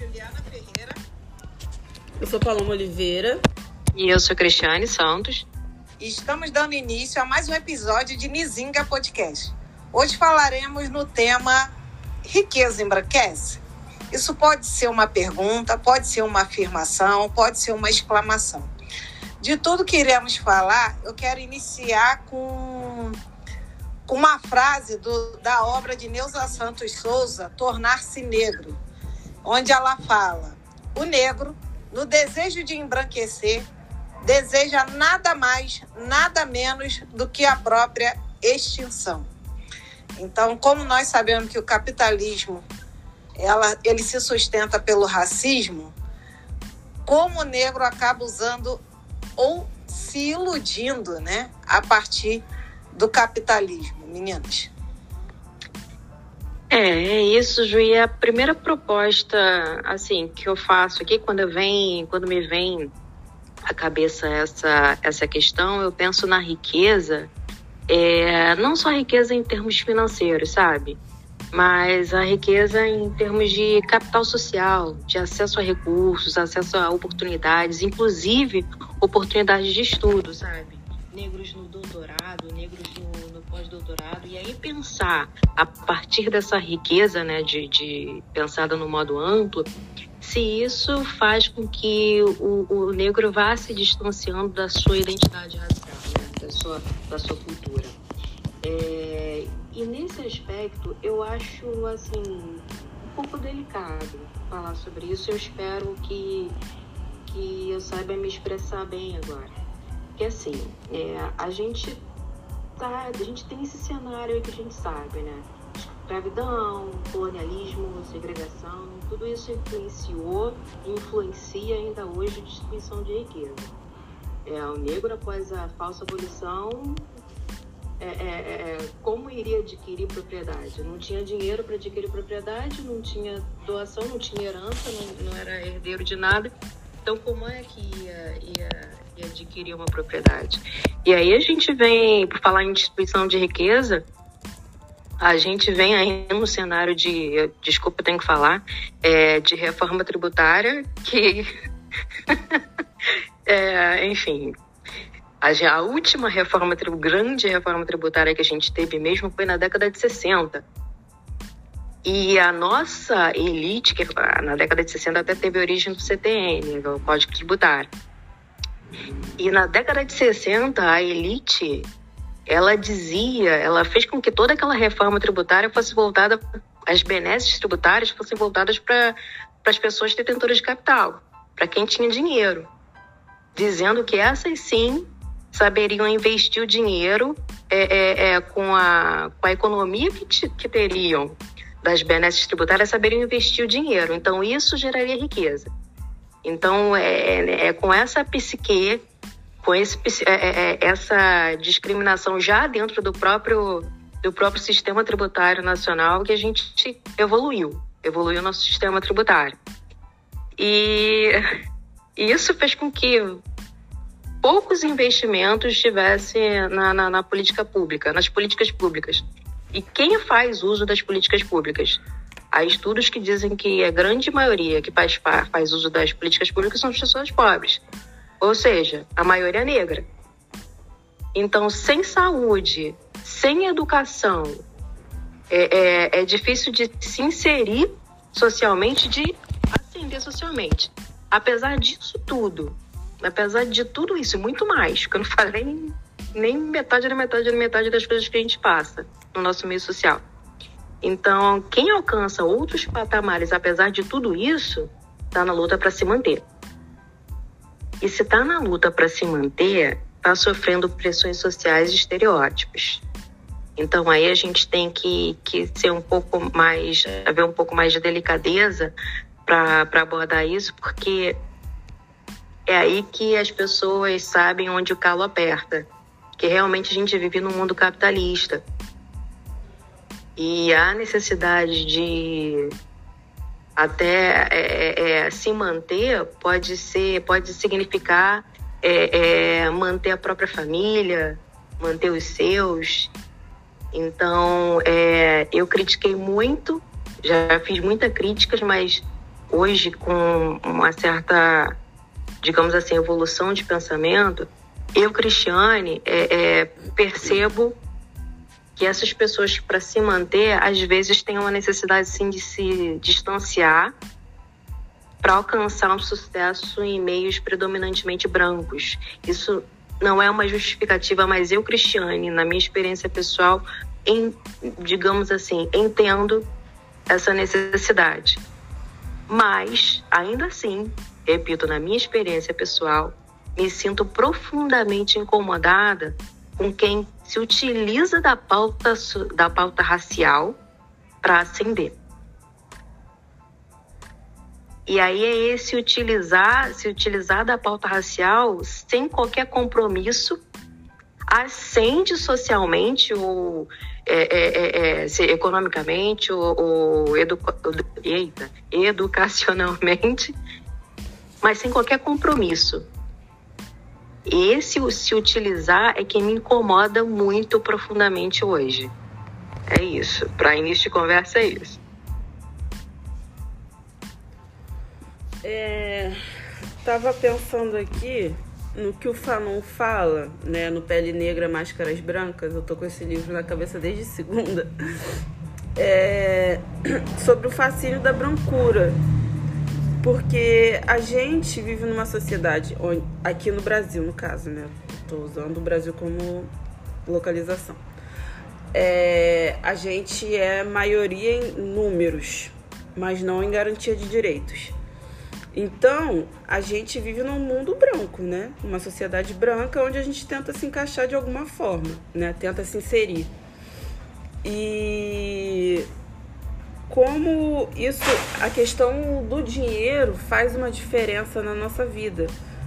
Juliana Ferreira. Eu sou Paloma Oliveira. E eu sou Cristiane Santos. E estamos dando início a mais um episódio de Nizinga Podcast. Hoje falaremos no tema Riqueza embranquece? Isso pode ser uma pergunta, pode ser uma afirmação, pode ser uma exclamação. De tudo que iremos falar, eu quero iniciar com uma frase do, da obra de Neuza Santos Souza, Tornar-se Negro, onde ela fala: o negro, no desejo de embranquecer, deseja nada mais, nada menos do que a própria extinção. Então, como nós sabemos que o capitalismo ela, ele se sustenta pelo racismo, como o negro acaba usando ou se iludindo, né, a partir do capitalismo, meninas. É, é isso, Ju. E a primeira proposta, assim, que eu faço aqui, quando eu quando me vem à cabeça essa, essa questão, eu penso na riqueza, é, não só riqueza em termos financeiros, sabe? Mas a riqueza em termos de capital social, de acesso a recursos, acesso a oportunidades, inclusive oportunidades de estudo, sabe? Negros no doutorado, negros no pós-doutorado, e aí pensar a partir dessa riqueza, né, de, de pensada no modo amplo, se isso faz com que o, o negro vá se distanciando da sua identidade racial, né, da, sua, da sua cultura. É, e nesse aspecto, eu acho assim um pouco delicado falar sobre isso. Eu espero que que eu saiba me expressar bem agora. Porque assim, é, a gente a gente tem esse cenário aí que a gente sabe, né? Escravidão, colonialismo, segregação, tudo isso influenciou e influencia ainda hoje a distribuição de riqueza. É, o negro, após a falsa abolição, é, é, é, como iria adquirir propriedade. Não tinha dinheiro para adquirir propriedade, não tinha doação, não tinha herança, não, não, era herdeiro de nada. Então, como é que ia, ia, ia adquirir uma propriedade? E aí a gente vem, por falar em distribuição de riqueza, a gente vem aí no cenário de, desculpa, tenho que falar, é, de reforma tributária, que, é, enfim, a, a última reforma, grande reforma tributária que a gente teve mesmo foi na década de 60. E a nossa elite, que na década de 60 até teve origem do CTN, o Código Tributário. E na década de 60, a elite, ela dizia, ela fez com que toda aquela reforma tributária fosse voltada, as benesses tributárias fossem voltadas para as pessoas detentoras de capital, para quem tinha dinheiro, dizendo que essas sim saberiam investir o dinheiro é, é, é, com, a, com a economia que, que teriam das benesses tributárias, saberiam investir o dinheiro. Então, isso geraria riqueza. Então, é, é, é com essa psique, com esse, é, essa discriminação já dentro do próprio, do próprio sistema tributário nacional que a gente evoluiu, evoluiu nosso sistema tributário. E isso fez com que poucos investimentos tivesse na, na, na, política pública, nas políticas públicas. E quem faz uso das políticas públicas? Há estudos que dizem que a grande maioria que faz, faz uso das políticas públicas são as pessoas pobres, ou seja, a maioria negra. Então, sem saúde, sem educação, é, é, é difícil de se inserir socialmente, de ascender socialmente. Apesar disso tudo, apesar de tudo isso, muito mais, porque eu não falei nem, nem metade da metade da metade das coisas que a gente passa no nosso meio social. Então, quem alcança outros patamares, apesar de tudo isso, está na luta para se manter. E se está na luta para se manter, está sofrendo pressões sociais e estereótipos. Então aí a gente tem que, que ser um pouco mais, haver um pouco mais de delicadeza para abordar isso, porque é aí que as pessoas sabem onde o calo aperta. Que realmente a gente vive num mundo capitalista. E a necessidade de até é, é, é, se manter pode ser, pode significar é, é, manter a própria família, manter os seus. Então, é, eu critiquei muito, já fiz muitas críticas, mas hoje com uma certa, digamos assim, evolução de pensamento, eu, Cristiane, percebo que essas pessoas, para se manter, às vezes têm uma necessidade sim, de se distanciar para alcançar um sucesso em meios predominantemente brancos. Isso não é uma justificativa, mas eu, Cristiane, na minha experiência pessoal, em, digamos assim, entendo essa necessidade. Mas, ainda assim, repito, na minha experiência pessoal, me sinto profundamente incomodada com quem se utiliza da pauta, da pauta racial para ascender. E aí é esse utilizar, se utilizar da pauta racial sem qualquer compromisso, ascende socialmente ou é, é, é, é economicamente ou, ou educa, eita, educacionalmente, mas sem qualquer compromisso. Esse se utilizar é que me incomoda muito profundamente hoje. É isso. Para início de conversa é isso. É, tava pensando aqui no que o Fanon fala, né, no Pele Negra, Máscaras Brancas. Eu tô com esse livro na cabeça desde segunda. É, sobre o fascínio da brancura. Porque a gente vive numa sociedade, aqui no Brasil, no caso, né? Estou usando o Brasil como localização. É, a gente é maioria em números, mas não em garantia de direitos. Então, a gente vive num mundo branco, né? Uma sociedade branca onde a gente tenta se encaixar de alguma forma, né? Tenta se inserir. E como isso, a questão do dinheiro faz uma diferença na nossa vida,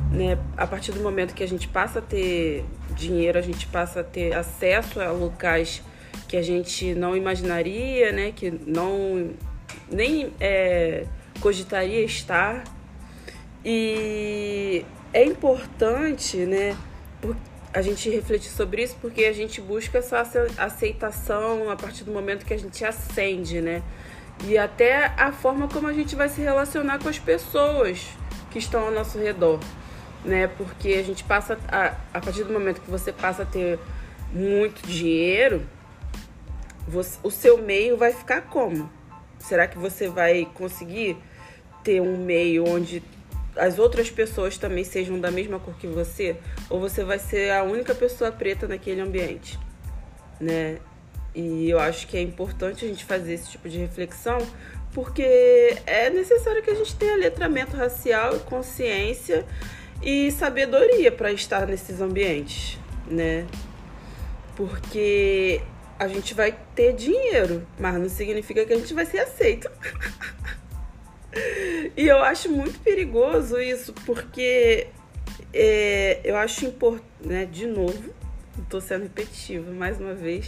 né? A partir do momento que a gente passa a ter dinheiro, a gente passa a ter acesso a locais que a gente não imaginaria, né? Que não nem é, cogitaria estar. E é importante, né, a gente refletir sobre isso porque a gente busca essa aceitação a partir do momento que a gente acende, né? E até a forma como a gente vai se relacionar com as pessoas que estão ao nosso redor, né? Porque a gente passa a, a partir do momento que você passa a ter muito dinheiro, você, o seu meio vai ficar como? Será que você vai conseguir ter um meio onde as outras pessoas também sejam da mesma cor que você? Ou você vai ser a única pessoa preta naquele ambiente, né? E eu acho que é importante a gente fazer esse tipo de reflexão, porque é necessário que a gente tenha letramento racial, consciência e sabedoria para estar nesses ambientes, né? Porque a gente vai ter dinheiro, mas não significa que a gente vai ser aceito. e eu acho muito perigoso isso, porque é, eu acho importante, né, de novo, estou sendo repetitiva mais uma vez,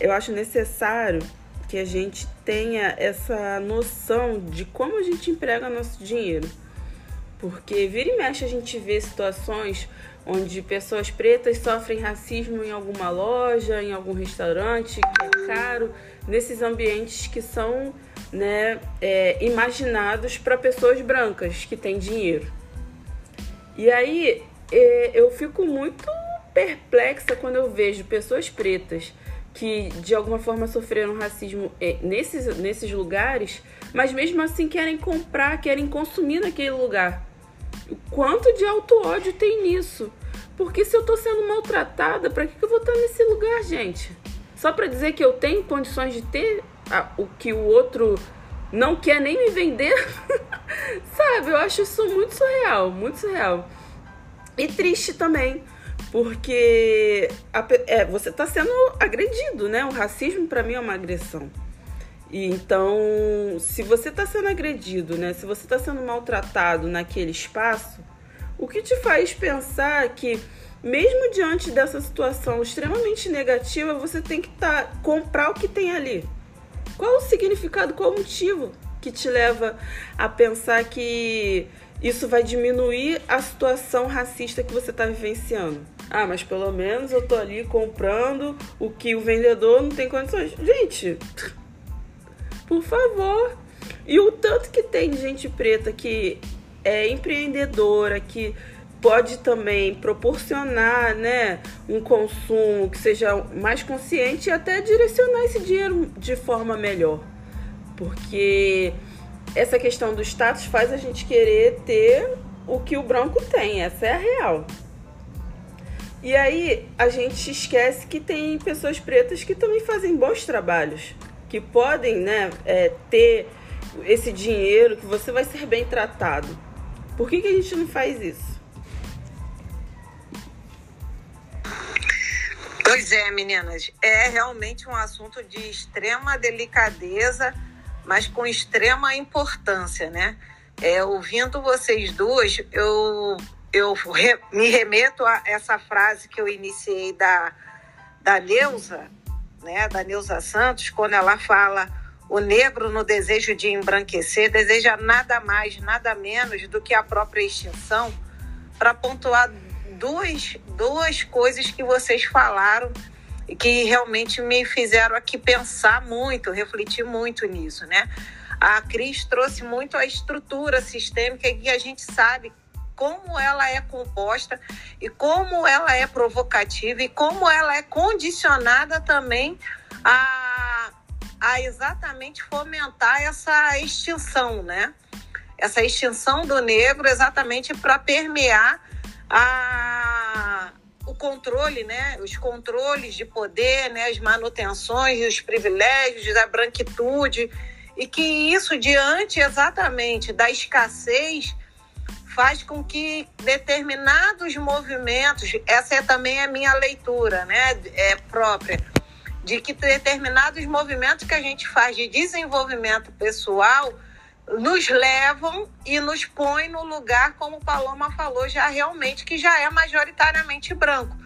eu acho necessário que a gente tenha essa noção de como a gente emprega nosso dinheiro. Porque vira e mexe a gente vê situações onde pessoas pretas sofrem racismo em alguma loja, em algum restaurante, que é caro, nesses ambientes que são né, é, imaginados para pessoas brancas que têm dinheiro. E aí é, eu fico muito perplexa quando eu vejo pessoas pretas que de alguma forma sofreram racismo é, nesses, nesses lugares, mas mesmo assim querem comprar, querem consumir naquele lugar. O quanto de auto ódio tem nisso? Porque se eu tô sendo maltratada, para que, que eu vou estar nesse lugar, gente? Só para dizer que eu tenho condições de ter a, o que o outro não quer nem me vender? Sabe? Eu acho isso muito surreal, muito surreal. E triste também, porque a, é, você está sendo agredido, né? O racismo para mim é uma agressão. E então, se você está sendo agredido, né? Se você está sendo maltratado naquele espaço, o que te faz pensar que mesmo diante dessa situação extremamente negativa, você tem que tá, comprar o que tem ali. Qual o significado, qual o motivo que te leva a pensar que isso vai diminuir a situação racista que você está vivenciando? Ah, mas pelo menos eu tô ali comprando o que o vendedor não tem condições. Gente, por favor, E o tanto que tem gente preta que é empreendedora, que pode também proporcionar né, um consumo que seja mais consciente e até direcionar esse dinheiro de forma melhor. Porque essa questão do status faz a gente querer ter o que o branco tem, essa é a real. E aí a gente esquece que tem pessoas pretas que também fazem bons trabalhos, que podem né, é, ter esse dinheiro, que você vai ser bem tratado. Por que, que a gente não faz isso? Pois é, meninas, é realmente um assunto de extrema delicadeza, mas com extrema importância, né? É, ouvindo vocês duas, eu, eu re, me remeto a essa frase que eu iniciei da, da Neuza, né, da Neuza Santos, quando ela fala o negro no desejo de embranquecer deseja nada mais, nada menos do que a própria extinção, para pontuar duas, duas coisas que vocês falaram e que realmente me fizeram aqui pensar muito, refletir muito nisso, né? A Cris trouxe muito a estrutura sistêmica que a gente sabe como ela é composta e como ela é provocativa e como ela é condicionada também a, a exatamente fomentar essa extinção, né? Essa extinção do negro exatamente para permear a, o controle, né? Os controles de poder, né? As manutenções, os privilégios, a branquitude e que isso diante exatamente da escassez faz com que determinados movimentos, essa é também a minha leitura, né, é própria, de que determinados movimentos que a gente faz de desenvolvimento pessoal nos levam e nos põem no lugar, como Paloma falou, já realmente que já é majoritariamente branco.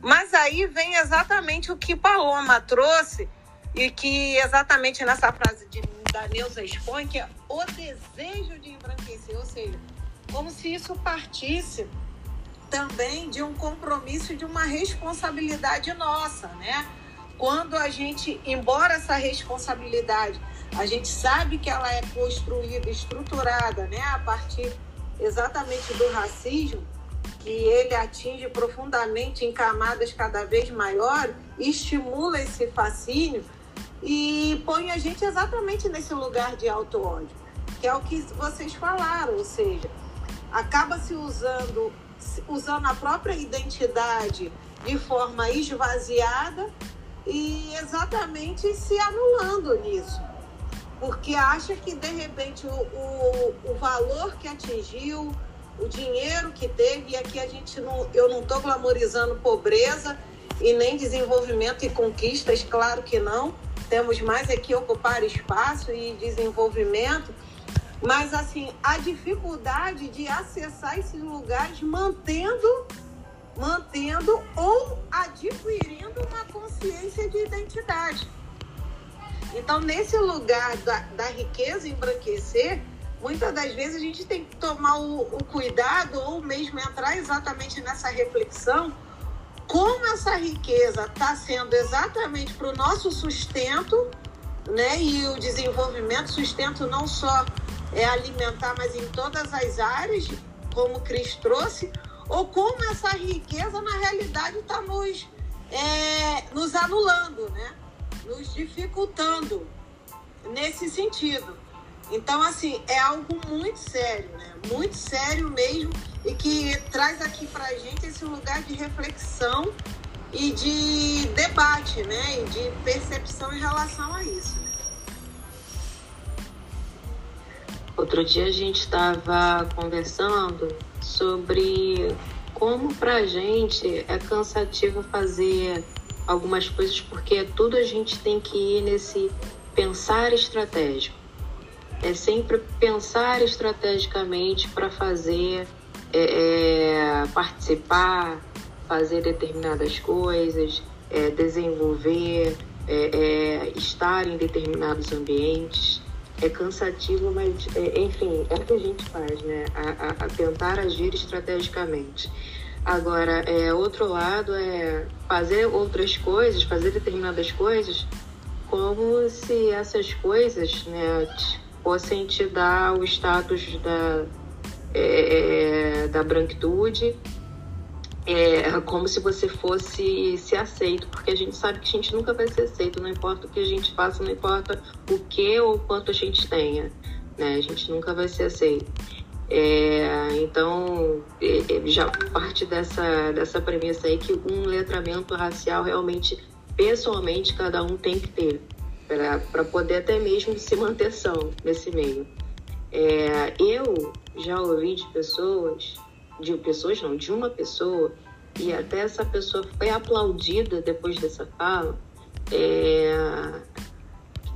Mas aí vem exatamente o que Paloma trouxe e que exatamente nessa frase de, da Neuza expõe, que é o desejo de embranquecer, ou seja, como se isso partisse também de um compromisso, de uma responsabilidade nossa, né? Quando a gente, embora essa responsabilidade, a gente sabe que ela é construída, estruturada, né, a partir exatamente do racismo, que ele atinge profundamente em camadas cada vez maiores, estimula esse fascínio e põe a gente exatamente nesse lugar de auto-ódio, que é o que vocês falaram, ou seja, acaba se usando, usando a própria identidade de forma esvaziada e exatamente se anulando nisso. Porque acha que de repente o, o, o valor que atingiu, o dinheiro que teve, e aqui a gente não, eu não estou glamorizando pobreza e nem desenvolvimento e conquistas, claro que não. Temos mais aqui ocupar espaço e desenvolvimento, mas, assim, a dificuldade de acessar esses lugares mantendo, mantendo ou adquirindo uma consciência de identidade. Então, nesse lugar da, da riqueza embranquecer, muitas das vezes a gente tem que tomar o, o cuidado ou mesmo entrar exatamente nessa reflexão como essa riqueza está sendo exatamente para o nosso sustento, né? E o desenvolvimento, sustento não só é alimentar, mas em todas as áreas, como Cris trouxe, ou como essa riqueza, na realidade, está nos, é, nos anulando, né? nos dificultando nesse sentido. Então, assim, é algo muito sério, né? Muito sério mesmo e que traz aqui para a gente esse lugar de reflexão e de debate, né? E de percepção em relação a isso. Outro dia a gente estava conversando sobre como para a gente é cansativo fazer algumas coisas, porque tudo a gente tem que ir nesse pensar estratégico. É sempre pensar estrategicamente para fazer, é, é, participar, fazer determinadas coisas, é, desenvolver, é, é, estar em determinados ambientes é cansativo, mas é, enfim, é o que a gente faz, né? A, a, a, tentar agir estrategicamente. Agora, é, outro lado é fazer outras coisas, fazer determinadas coisas, como se essas coisas, né, fossem te dar o status da, é, é, da branquitude é como se você fosse ser aceito, porque a gente sabe que a gente nunca vai ser aceito, não importa o que a gente faça, não importa o que ou quanto a gente tenha, né? A gente nunca vai ser aceito. É, então, é, é, já parte dessa, dessa premissa aí que um letramento racial realmente, pessoalmente, cada um tem que ter, para poder até mesmo se manter são nesse meio. É, eu já ouvi de pessoas de pessoas não, de uma pessoa, e até essa pessoa foi aplaudida depois dessa fala, é,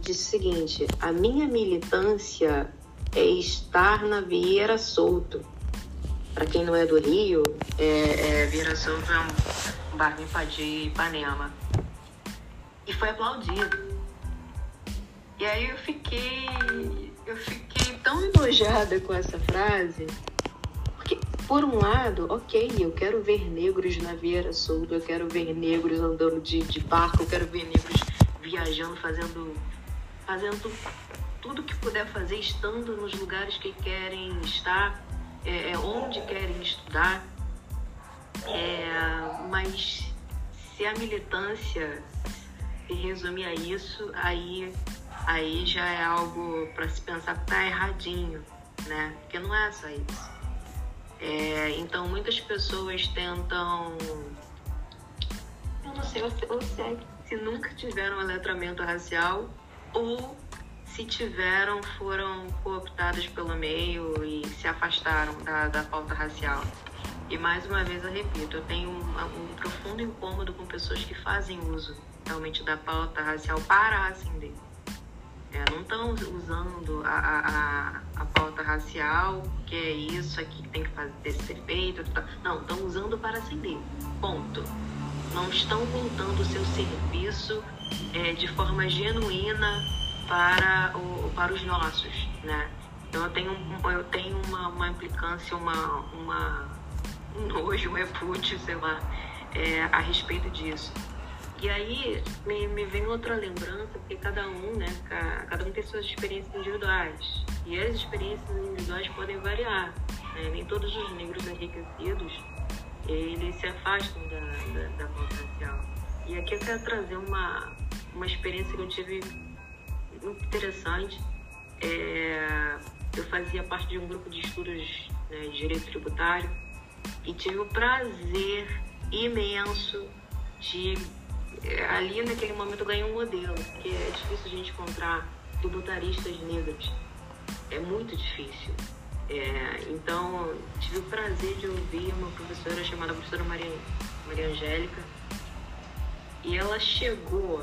disse o seguinte: a minha militância é estar na Vieira Solto. Para quem não é do Rio, é, é Vieira Solto é um bairro de Ipanema. E foi aplaudido. E aí eu fiquei, eu fiquei tão enojada com essa frase por um lado, ok, eu quero ver negros na Vieira Solto, eu quero ver negros andando de, de barco, eu quero ver negros viajando, fazendo, fazendo tudo que puder fazer, estando nos lugares que querem estar, é, é onde querem estudar. É, mas se a militância se resumir a isso, aí, aí já é algo para se pensar que tá erradinho, né? Porque não é só isso. É, então muitas pessoas tentam. Eu não sei, se, ou se, é, se nunca tiveram letramento racial ou se tiveram, foram cooptadas pelo meio e se afastaram da, da pauta racial. E mais uma vez eu repito, eu tenho um, um profundo incômodo com pessoas que fazem uso realmente da pauta racial para ascender. É, não estão usando a, a, a, pauta racial, que é isso aqui que tem que fazer, ser feito. Tá. Não, estão usando para acender. Ponto. Não estão voltando o seu serviço é, de forma genuína para, o, para os nossos, né? Então eu tenho, eu tenho uma, uma implicância, uma, uma, um nojo, um repúdio, sei lá, é, a respeito disso. E aí me, me vem outra lembrança, porque cada um, né, cada um tem suas experiências individuais. E as experiências individuais podem variar. Né? Nem todos os negros enriquecidos, eles se afastam da, da, racial. E aqui eu quero trazer uma, uma experiência que eu tive muito interessante. É, eu fazia parte de um grupo de estudos né, de direito tributário e tive o prazer imenso de ali naquele momento eu ganhei um modelo, que é difícil a gente encontrar tributaristas negros. É muito difícil. É, então, tive o prazer de ouvir uma professora chamada professora Maria, Maria Angélica. E ela chegou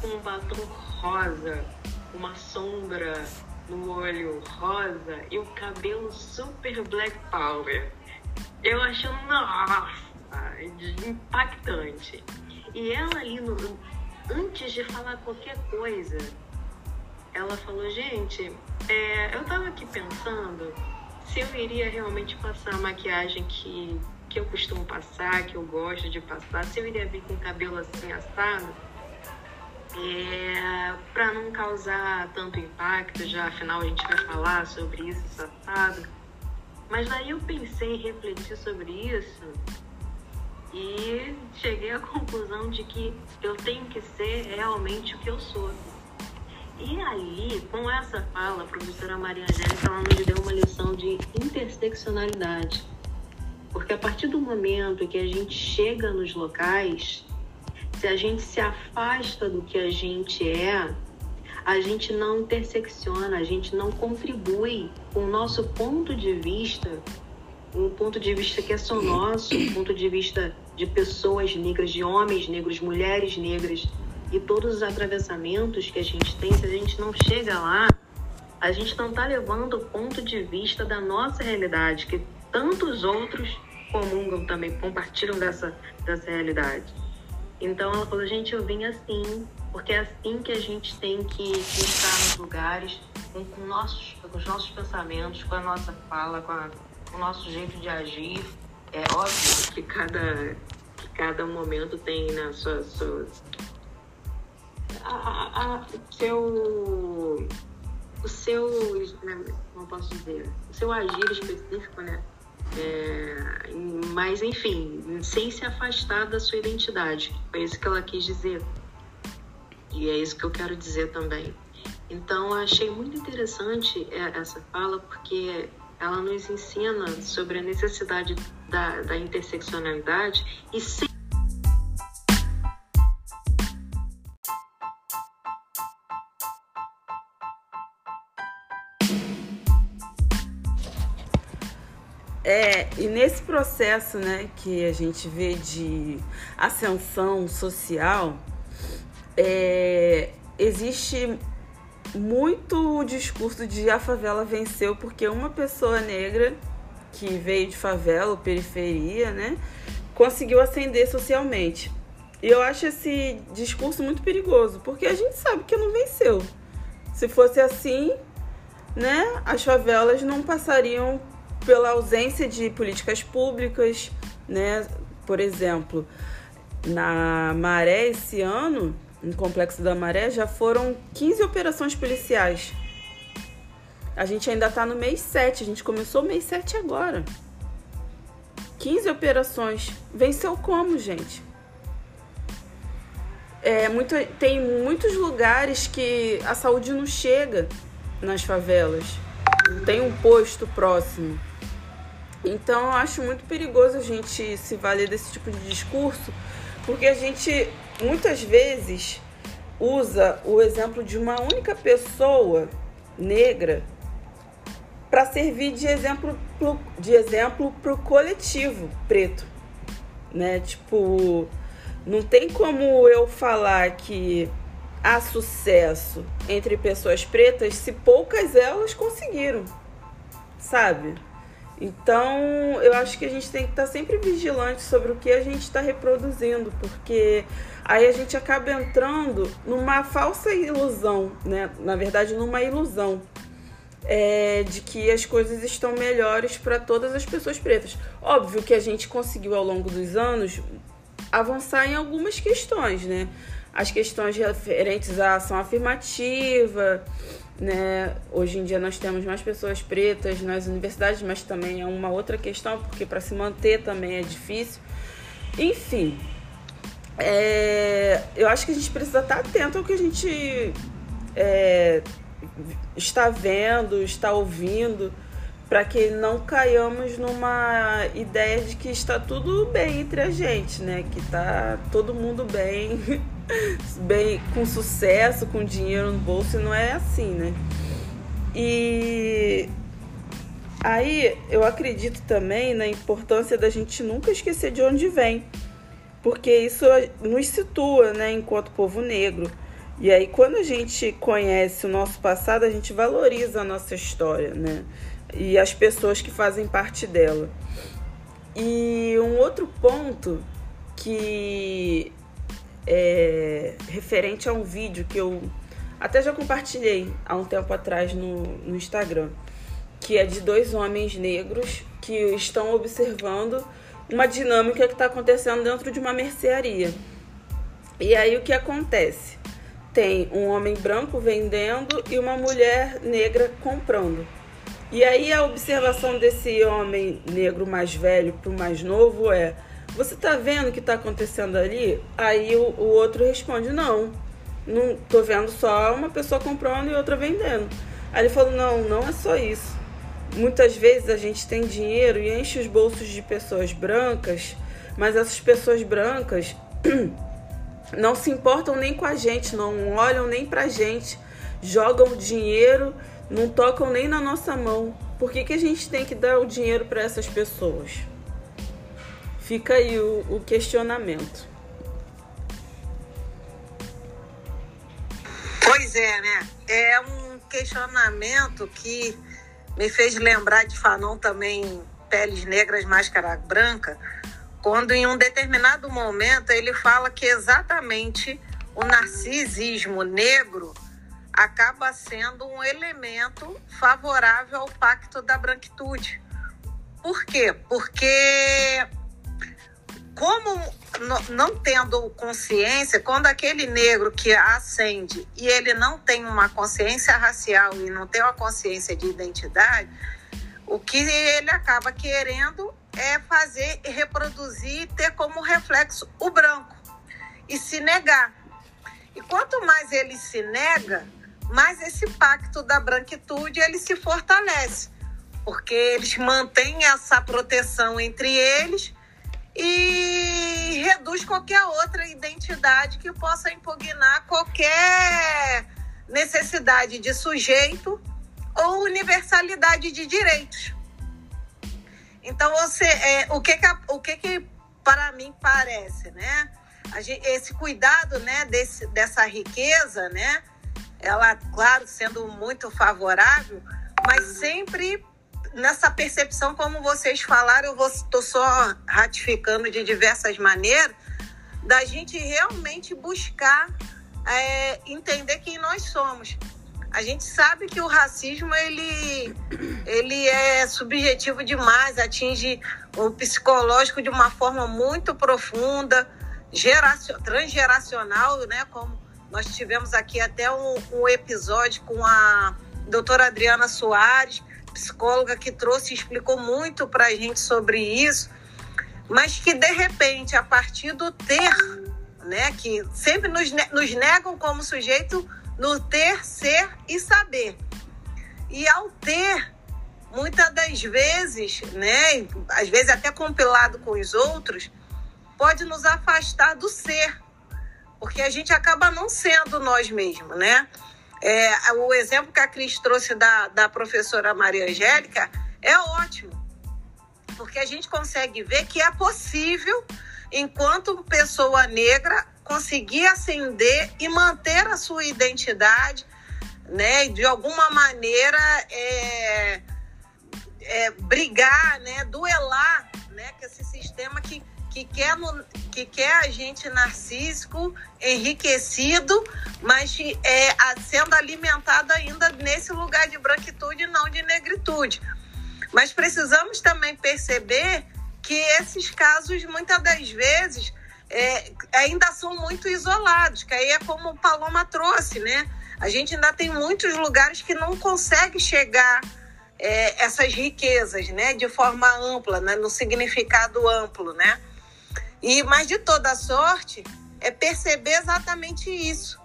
com um batom rosa, uma sombra no olho rosa e o cabelo super black power. Eu achando, nossa, impactante. E ela ali, no, antes de falar qualquer coisa, ela falou, gente, é, eu tava aqui pensando se eu iria realmente passar a maquiagem que, que eu costumo passar, que eu gosto de passar, se eu iria vir com o cabelo assim assado, é, para não causar tanto impacto, já afinal a gente vai falar sobre isso, assado. Mas daí eu pensei em refletir sobre isso e cheguei à conclusão de que eu tenho que ser realmente o que eu sou. E aí, com essa fala, a professora Maria Angélica ela nos deu uma lição de interseccionalidade. Porque a partir do momento que a gente chega nos locais, se a gente se afasta do que a gente é, a gente não intersecciona, a gente não contribui com o nosso ponto de vista um ponto de vista que é só nosso, um ponto de vista de pessoas negras, de homens negros, mulheres negras e todos os atravessamentos que a gente tem, se a gente não chega lá, a gente não está levando o ponto de vista da nossa realidade, que tantos outros comungam também, compartilham dessa, dessa realidade. Então ela falou, gente, eu vim assim, porque é assim que a gente tem que, estar nos lugares, com, com, nossos, com os nossos pensamentos, com a nossa fala, com a o nosso jeito de agir. É óbvio que cada, que cada momento tem na sua, sua a, a, seu o seu, né, como posso dizer, o seu agir específico, né? É, mas enfim, sem se afastar da sua identidade. Foi isso que ela quis dizer. E é isso que eu quero dizer também. Então, achei muito interessante é, essa fala, porque ela nos ensina sobre a necessidade da, da interseccionalidade e sem É, e nesse processo né, que a gente vê de ascensão social, é, existe muito discurso de a favela venceu porque uma pessoa negra que veio de favela ou periferia, né, conseguiu ascender socialmente. E eu acho esse discurso muito perigoso, porque a gente sabe que não venceu. Se fosse assim, né, as favelas não passariam pela ausência de políticas públicas, né? Por exemplo, na Maré esse ano, no Complexo da Maré, já foram 15 operações policiais. A gente ainda está no mês 7, a gente começou o mês 7 agora. 15 operações. Venceu como, gente? É, muito, tem muitos lugares que a saúde não chega nas favelas. Tem um posto próximo. Então eu acho muito perigoso a gente se valer desse tipo de discurso, porque a gente muitas vezes usa o exemplo de uma única pessoa negra para servir de exemplo de exemplo para o coletivo preto, né? Tipo, não tem como eu falar que há sucesso entre pessoas pretas se poucas elas conseguiram, sabe? Então, eu acho que a gente tem que estar sempre vigilante sobre o que a gente está reproduzindo, porque aí a gente acaba entrando numa falsa ilusão, né? Na verdade, numa ilusão é, de que as coisas estão melhores para todas as pessoas pretas. Óbvio que a gente conseguiu ao longo dos anos avançar em algumas questões, né? As questões referentes à ação afirmativa, né? Hoje em dia nós temos mais pessoas pretas nas universidades, mas também é uma outra questão, porque para se manter também é difícil. Enfim, é, eu acho que a gente precisa estar atento ao que a gente é, está vendo, está ouvindo, para que não caiamos numa ideia de que está tudo bem entre a gente, né? Que está todo mundo bem bem com sucesso, com dinheiro no bolso, e não é assim, né? E aí eu acredito também na importância da gente nunca esquecer de onde vem, porque isso nos situa, né, enquanto povo negro. E aí quando a gente conhece o nosso passado, a gente valoriza a nossa história, né? E as pessoas que fazem parte dela. E um outro ponto que é, referente a um vídeo que eu até já compartilhei há um tempo atrás no, no Instagram, que é de dois homens negros que estão observando uma dinâmica que está acontecendo dentro de uma mercearia. E aí o que acontece? Tem um homem branco vendendo e uma mulher negra comprando. E aí a observação desse homem negro mais velho para o mais novo é: você tá vendo o que tá acontecendo ali? Aí o, o outro responde, não, não tô vendo só uma pessoa comprando e outra vendendo. Aí ele falou, não, não é só isso. Muitas vezes a gente tem dinheiro e enche os bolsos de pessoas brancas, mas essas pessoas brancas não se importam nem com a gente, não olham nem pra gente, jogam dinheiro, não tocam nem na nossa mão. Por que, que a gente tem que dar o dinheiro para essas pessoas? Fica aí o, o questionamento. Pois é, né? É um questionamento que me fez lembrar de Fanon também, Peles Negras, Máscara Branca, quando em um determinado momento ele fala que exatamente o narcisismo negro acaba sendo um elemento favorável ao pacto da branquitude. Por quê? Porque como não tendo consciência, quando aquele negro que ascende e ele não tem uma consciência racial e não tem uma consciência de identidade, o que ele acaba querendo é fazer, reproduzir, ter como reflexo o branco e se negar. E quanto mais ele se nega, mais esse pacto da branquitude ele se fortalece, porque eles mantêm essa proteção entre eles e reduz qualquer outra identidade que possa impugnar qualquer necessidade de sujeito ou universalidade de direitos. Então, você, é, o que que, o que que para mim parece, né? Gente, esse cuidado, né, desse, dessa riqueza, né? Ela, claro, sendo muito favorável, mas sempre nessa percepção, como vocês falaram, eu estou só ratificando de diversas maneiras, da gente realmente buscar é, entender quem nós somos. A gente sabe que o racismo ele, ele é subjetivo demais, atinge o psicológico de uma forma muito profunda, geracio, transgeracional, né? Como nós tivemos aqui até um, um episódio com a doutora Adriana Soares, psicóloga que trouxe explicou muito para a gente sobre isso, mas que de repente, a partir do ter, né, que sempre nos, nos negam como sujeito no ter, ser e saber. E ao ter, muitas das vezes, né, às vezes até compilado com os outros, pode nos afastar do ser, porque a gente acaba não sendo nós mesmos, né? É, o exemplo que a Cris trouxe da, da professora Maria Angélica é ótimo, porque a gente consegue ver que é possível, enquanto pessoa negra, conseguir ascender e manter a sua identidade, né? De alguma maneira é, é, brigar, né? Duelar, né? Com esse sistema que que quer, que quer a gente narcísico, enriquecido, mas é, sendo alimentado ainda nesse lugar de branquitude não de negritude. Mas precisamos também perceber que esses casos, muitas das vezes, é, ainda são muito isolados, que aí é como o Paloma trouxe, né? A gente ainda tem muitos lugares que não consegue chegar é, essas riquezas, né? De forma ampla, né? no significado amplo, né? E mas de toda sorte é perceber exatamente isso,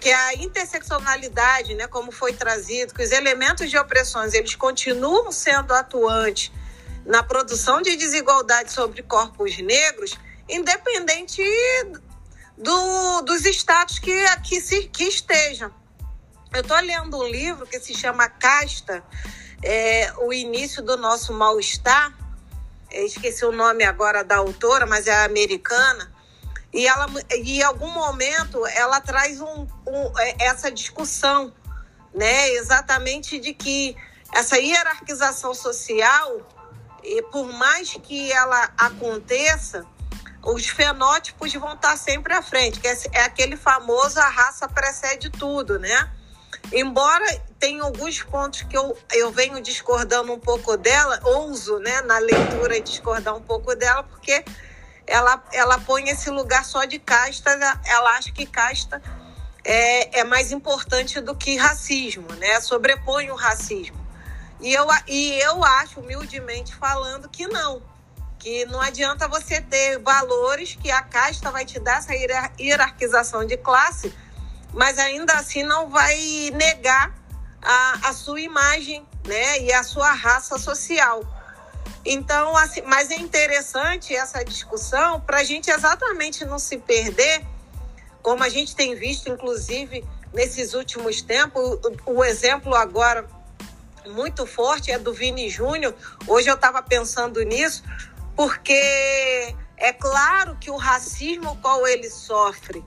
que a interseccionalidade, né, como foi trazido, que os elementos de opressões eles continuam sendo atuantes na produção de desigualdade sobre corpos negros, independente do, dos status que se, que estejam. Eu estou lendo um livro que se chama Casta, é, o início do nosso mal-estar, esqueci o nome agora da autora, mas é americana, e ela e em algum momento ela traz um, um, é, essa discussão, né, exatamente de que essa hierarquização social, e por mais que ela aconteça, os fenótipos vão estar sempre à frente, que é, é aquele famoso a raça precede tudo, né? Embora tenha alguns pontos que eu, eu venho discordando um pouco dela, ouso, né, na leitura discordar um pouco dela, porque ela, ela põe esse lugar só de casta, ela acha que casta é, é mais importante do que racismo, né? Sobrepõe o racismo. E eu, e eu acho, humildemente falando, que não. Que não adianta você ter valores que a casta vai te dar essa hierarquização de classe mas ainda assim não vai negar a, a sua imagem né, e a sua raça social. Então, assim, mas é interessante essa discussão para a gente exatamente não se perder, como a gente tem visto, inclusive, nesses últimos tempos. O, o exemplo agora muito forte é do Vini Júnior. Hoje eu estava pensando nisso, porque é claro que o racismo qual ele sofre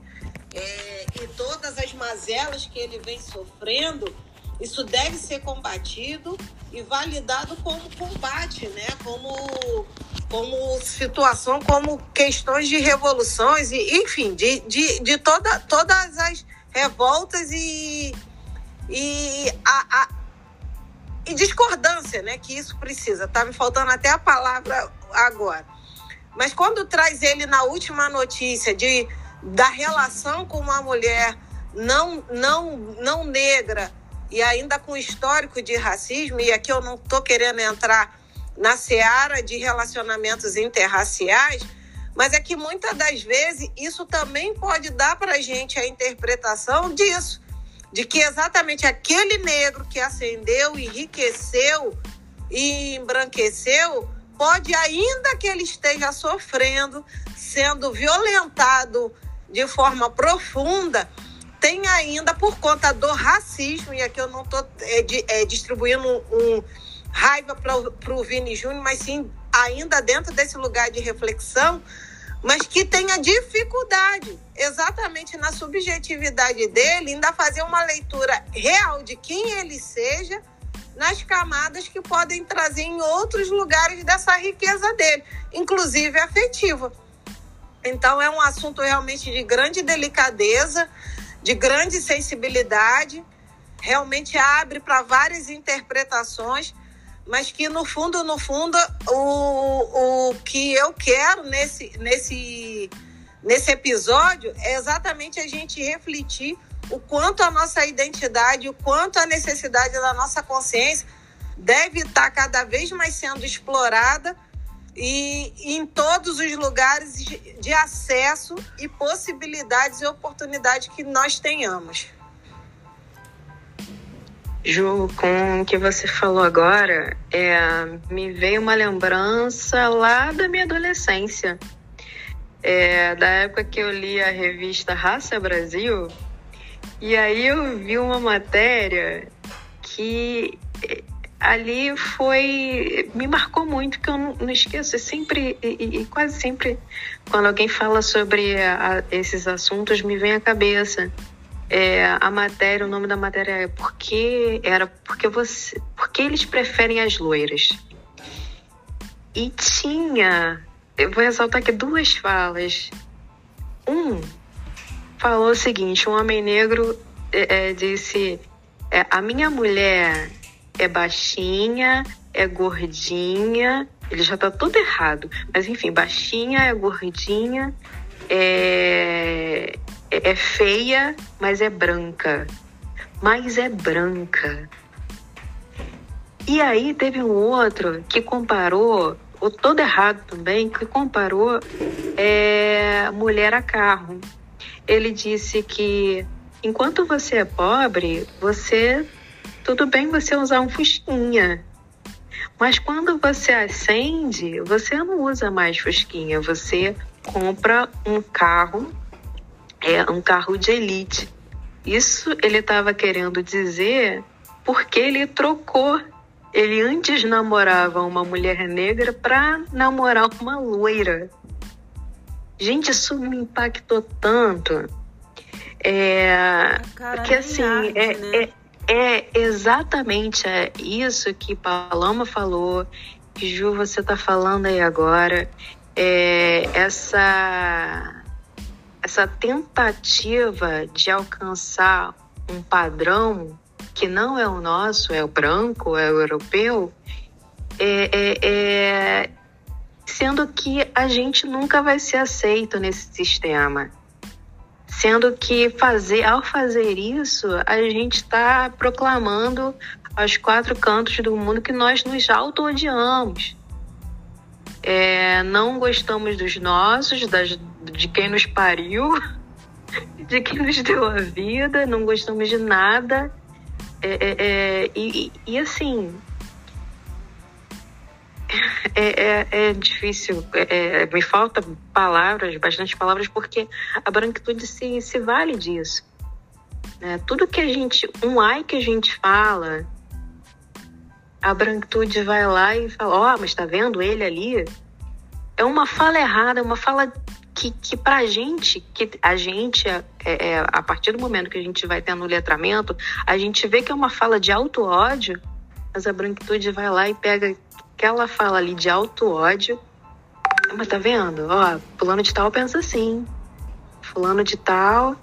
é, e todas as mazelas que ele vem sofrendo, isso deve ser combatido e validado como combate, né? Como, como situação, como questões de revoluções, e, enfim, de, de, de toda, todas as revoltas e, e, a, a, e discordância, né? Que isso precisa. Tá me faltando até a palavra agora. Mas quando traz ele na última notícia de da relação com uma mulher não não não negra e ainda com histórico de racismo, e aqui eu não estou querendo entrar na seara de relacionamentos interraciais, mas é que muitas das vezes isso também pode dar para a gente a interpretação disso, de que exatamente aquele negro que acendeu, enriqueceu e embranqueceu, pode, ainda que ele esteja sofrendo, sendo violentado de forma profunda, tem ainda por conta do racismo, e aqui eu não estou é, é, distribuindo um, raiva para o Vini Júnior, mas sim ainda dentro desse lugar de reflexão, mas que tenha dificuldade, exatamente na subjetividade dele, ainda fazer uma leitura real de quem ele seja nas camadas que podem trazer em outros lugares dessa riqueza dele, inclusive afetiva. Então é um assunto realmente de grande delicadeza, de grande sensibilidade, realmente abre para várias interpretações mas que no fundo, no fundo, o, o que eu quero nesse, nesse, nesse episódio é exatamente a gente refletir o quanto a nossa identidade, o quanto a necessidade da nossa consciência deve estar cada vez mais sendo explorada e em todos os lugares de acesso e possibilidades e oportunidades que nós tenhamos. Ju, com o que você falou agora, é, me veio uma lembrança lá da minha adolescência. É, da época que eu li a revista Raça Brasil, e aí eu vi uma matéria que ali foi. me marcou muito, que eu não, não esqueço. sempre, e, e, quase sempre, quando alguém fala sobre a, esses assuntos, me vem à cabeça é, a matéria, o nome da matéria é porque era porque você, porque eles preferem as loiras. E tinha, eu vou ressaltar aqui duas falas. Um falou o seguinte: um homem negro é, é, disse, é, a minha mulher é baixinha, é gordinha, ele já tá todo errado, mas enfim, baixinha, é gordinha, é, é, é feia, mas é branca. Mas é branca. E aí teve um outro que comparou, ou todo errado também, que comparou é, mulher a carro. Ele disse que enquanto você é pobre, você tudo bem você usar um fusquinha. Mas quando você acende, você não usa mais fusquinha, você compra um carro é um carro de elite. Isso ele estava querendo dizer porque ele trocou. Ele antes namorava uma mulher negra para namorar uma loira. Gente, isso me impactou tanto. É, que assim, é, né? é, é, exatamente é isso que Paloma falou, que Ju, você está falando aí agora. É, essa essa tentativa de alcançar um padrão que não é o nosso, é o branco, é o europeu, é, é, é, sendo que a gente nunca vai ser aceito nesse sistema. Sendo que fazer, ao fazer isso, a gente está proclamando aos quatro cantos do mundo que nós nos auto-odiamos. É, não gostamos dos nossos, das, de quem nos pariu, de quem nos deu a vida, não gostamos de nada. É, é, é e, e, assim. É, é, é difícil, é, me falta palavras, bastante palavras, porque a branquitude se, se vale disso. Né? Tudo que a gente, um ai que a gente fala, a branquitude vai lá e fala: Ó, oh, mas tá vendo ele ali? É uma fala errada, é uma fala que, que pra gente, que a gente, é, é, a partir do momento que a gente vai tendo o letramento, a gente vê que é uma fala de auto-ódio, mas a branquitude vai lá e pega aquela fala ali de auto-ódio. Mas tá vendo? Ó, fulano de tal pensa assim. Fulano de tal.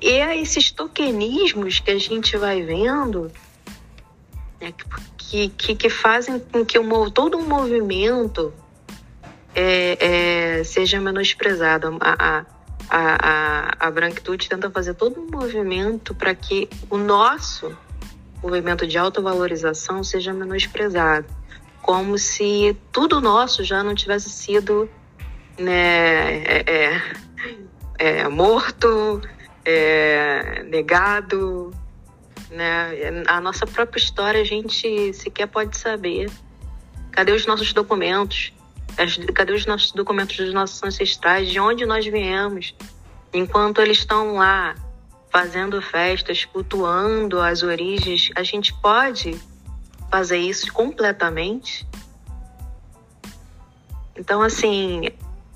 E é esses tokenismos que a gente vai vendo, né, que, que, que fazem com que o, todo um movimento é, é, seja menosprezado. A, a, a, a branquitude tenta fazer todo um movimento para que o nosso movimento de autovalorização seja menosprezado. Como se tudo nosso já não tivesse sido né, é, é, é morto, é, negado. Né? A nossa própria história a gente sequer pode saber. Cadê os nossos documentos? Cadê os nossos documentos dos nossos ancestrais? De onde nós viemos? Enquanto eles estão lá fazendo festas, cultuando as origens, a gente pode fazer isso completamente? Então, assim,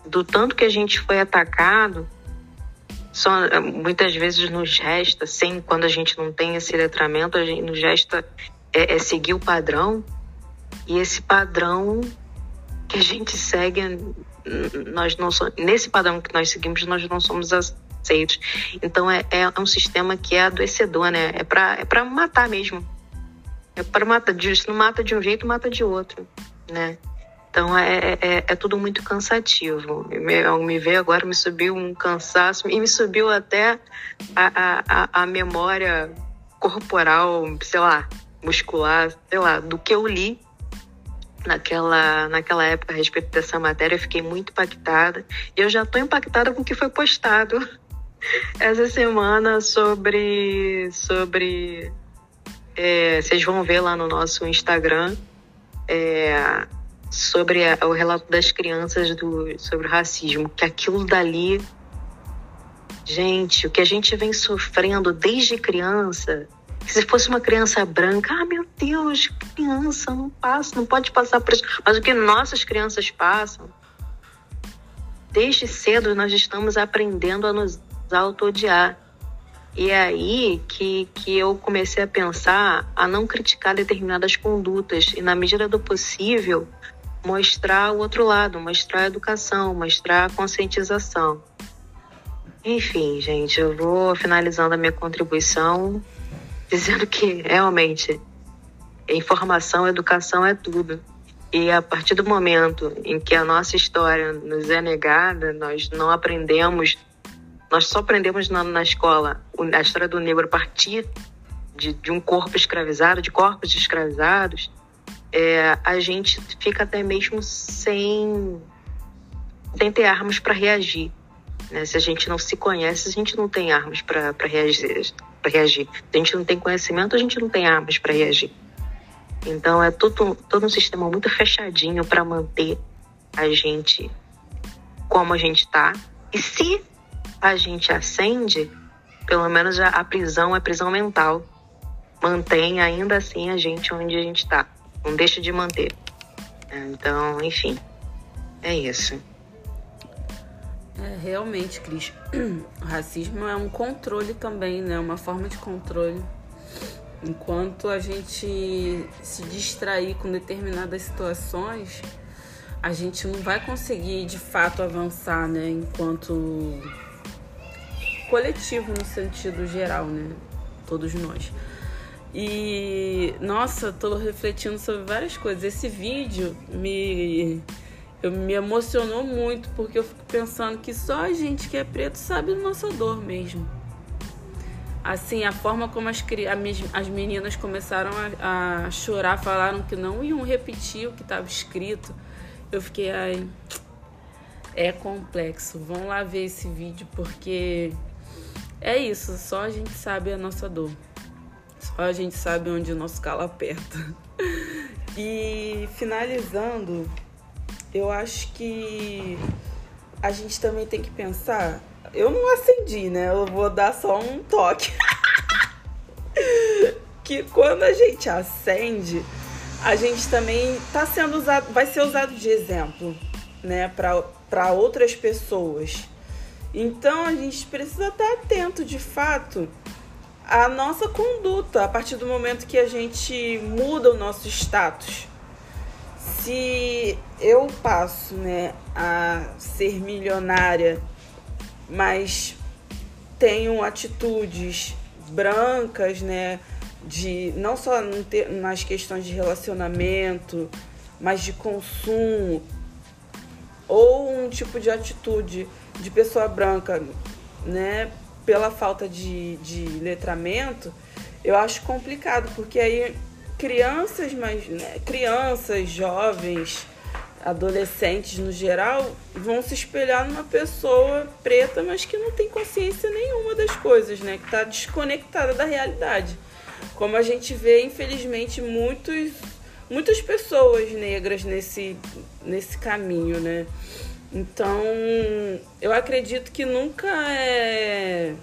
do tanto que a gente foi atacado, só, muitas vezes nos resta, sem quando a gente não tem esse letramento, a gente nos resta é, é seguir o padrão. E esse padrão que a gente segue, nós não somos, nesse padrão que nós seguimos, nós não somos aceitos. Então é, é um sistema que é adoecedor, né? É para é matar mesmo. É para matar, se não mata de um jeito, mata de outro, né? Então é, é, é, é tudo muito cansativo. Ao me ver agora me subiu um cansaço e me subiu até a, a, a memória corporal, sei lá, muscular, sei lá, do que eu li naquela, naquela época a respeito dessa matéria. Eu fiquei muito impactada. E eu já estou impactada com o que foi postado essa semana sobre. sobre é, vocês vão ver lá no nosso Instagram. É, sobre a, o relato das crianças do, sobre o racismo, que aquilo dali, gente, o que a gente vem sofrendo desde criança, se fosse uma criança branca, ah, meu Deus, criança, não passa, não pode passar por isso. Mas o que nossas crianças passam, desde cedo nós estamos aprendendo a nos auto-odiar. E é aí que, que eu comecei a pensar a não criticar determinadas condutas e, na medida do possível, mostrar o outro lado, mostrar a educação, mostrar a conscientização. Enfim, gente, eu vou finalizando a minha contribuição dizendo que realmente informação, educação é tudo. E a partir do momento em que a nossa história nos é negada, nós não aprendemos, nós só aprendemos na, na escola a história do negro a partir de, de um corpo escravizado, de corpos escravizados, é, a gente fica até mesmo sem, sem ter armas para reagir. Né? Se a gente não se conhece, a gente não tem armas para reagir, reagir. Se a gente não tem conhecimento, a gente não tem armas para reagir. Então é todo, todo um sistema muito fechadinho para manter a gente como a gente está. E se a gente acende, pelo menos a, prisão é prisão mental. Mantém ainda assim a gente onde a gente está não deixa de manter. Então, enfim, é isso. É, realmente, Cris, o racismo é um controle também, né? Uma forma de controle. Enquanto a gente se distrair com determinadas situações, a gente não vai conseguir de fato avançar, né? Enquanto coletivo no sentido geral, né? Todos nós. E nossa, tô refletindo sobre várias coisas. Esse vídeo me eu, me emocionou muito porque eu fico pensando que só a gente que é preto sabe da nossa dor mesmo. Assim, a forma como as, as meninas começaram a, a chorar, falaram que não iam repetir o que estava escrito. Eu fiquei, ai, é complexo. Vão lá ver esse vídeo porque é isso, só a gente sabe a nossa dor. Só a gente sabe onde o nosso calo aperta. E finalizando, eu acho que a gente também tem que pensar. Eu não acendi, né? Eu vou dar só um toque. que quando a gente acende, a gente também tá sendo usado, vai ser usado de exemplo, né, para outras pessoas. Então a gente precisa estar atento de fato a nossa conduta a partir do momento que a gente muda o nosso status. Se eu passo, né, a ser milionária, mas tenho atitudes brancas, né, de não só nas questões de relacionamento, mas de consumo, ou um tipo de atitude de pessoa branca, né, pela falta de, de letramento, eu acho complicado, porque aí crianças, mas né, crianças, jovens, adolescentes no geral, vão se espelhar numa pessoa preta, mas que não tem consciência nenhuma das coisas, né? Que está desconectada da realidade. Como a gente vê, infelizmente, muitos, muitas pessoas negras nesse, nesse caminho, né? Então, eu acredito que nunca é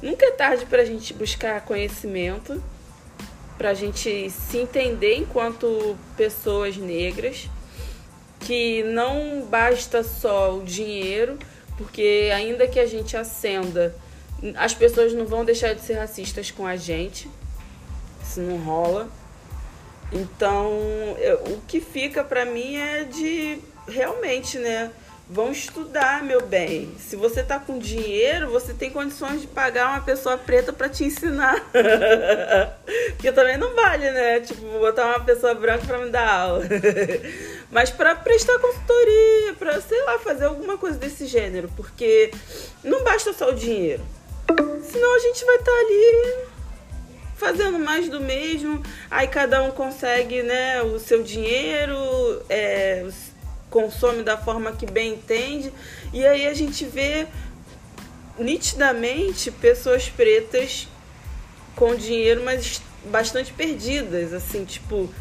nunca é tarde para a gente buscar conhecimento, para a gente se entender enquanto pessoas negras, que não basta só o dinheiro, porque ainda que a gente acenda, as pessoas não vão deixar de ser racistas com a gente, isso não rola. Então, eu, o que fica para mim é de realmente, né? Vão estudar, meu bem. Se você tá com dinheiro, você tem condições de pagar uma pessoa preta para te ensinar. que também não vale, né? Tipo, botar uma pessoa branca para me dar aula. Mas para prestar consultoria, para sei lá, fazer alguma coisa desse gênero, porque não basta só o dinheiro. Senão a gente vai estar tá ali fazendo mais do mesmo. Aí cada um consegue, né, o seu dinheiro, é, consome da forma que bem entende. E aí a gente vê nitidamente pessoas pretas com dinheiro, mas bastante perdidas, assim, tipo,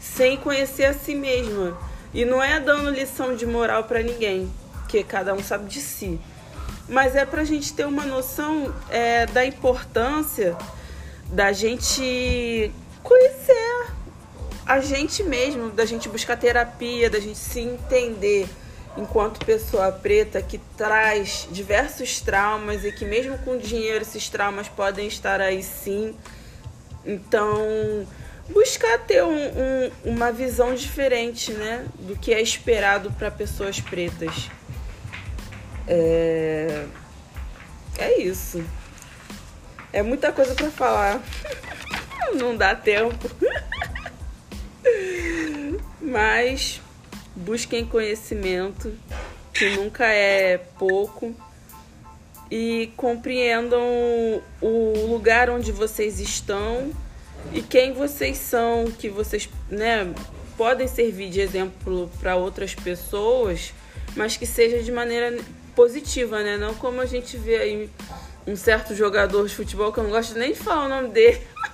sem conhecer a si mesma. E não é dando lição de moral para ninguém, que cada um sabe de si. Mas é para a gente ter uma noção é, da importância da gente conhecer a gente mesmo, da gente buscar terapia, da gente se entender enquanto pessoa preta que traz diversos traumas e que mesmo com dinheiro esses traumas podem estar aí sim. Então, buscar ter um, um, uma visão diferente, né, do que é esperado para pessoas pretas. É... é isso. É muita coisa para falar. Não dá tempo. Mas busquem conhecimento, que nunca é pouco, e compreendam o lugar onde vocês estão e quem vocês são, que vocês né, podem servir de exemplo para outras pessoas, mas que seja de maneira positiva, né? Não como a gente vê aí um certo jogador de futebol que eu não gosto nem de falar o nome dele.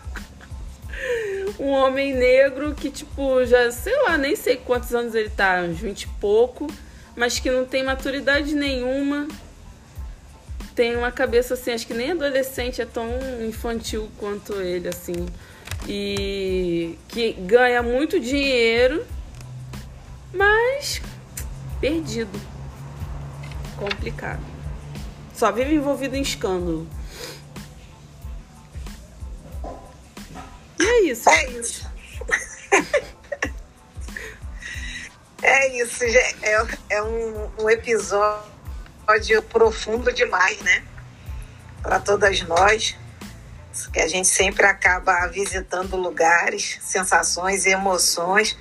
um homem negro que, tipo, já, sei lá, nem sei quantos anos ele tá, uns 20 e pouco, mas que não tem maturidade nenhuma. Tem uma cabeça assim, acho que nem adolescente é tão infantil quanto ele, assim. E que ganha muito dinheiro, mas perdido. Complicado. Só vive envolvido em escândalo. E é isso. É isso. é isso, é, é um, um episódio profundo demais, né? Para todas nós, que a gente sempre acaba visitando lugares, sensações e emoções,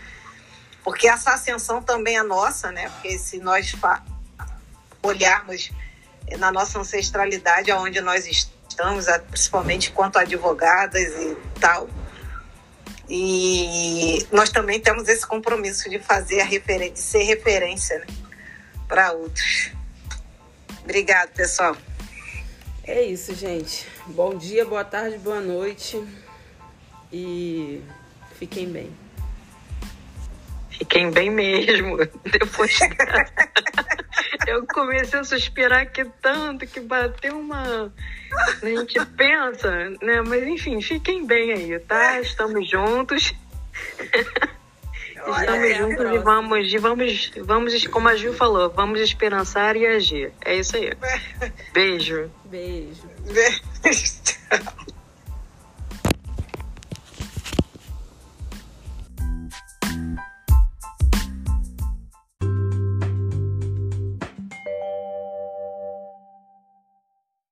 porque essa ascensão também é nossa, né? Porque se nós olharmos na nossa ancestralidade, aonde nós estamos, principalmente quanto advogadas e tal, e nós também temos esse compromisso de fazer a referência, ser referência né, para outros. Obrigado, pessoal. É isso, gente. Bom dia, boa tarde, boa noite. E fiquem bem. Fiquem bem mesmo. Depois eu comecei a suspirar aqui tanto que bateu uma. A gente pensa, né? Mas enfim, fiquem bem aí, tá? Estamos juntos. Estamos é juntos e vamos, e vamos, vamos, como a Gil falou, vamos esperançar e agir. É isso aí. Beijo. Beijo. Beijo.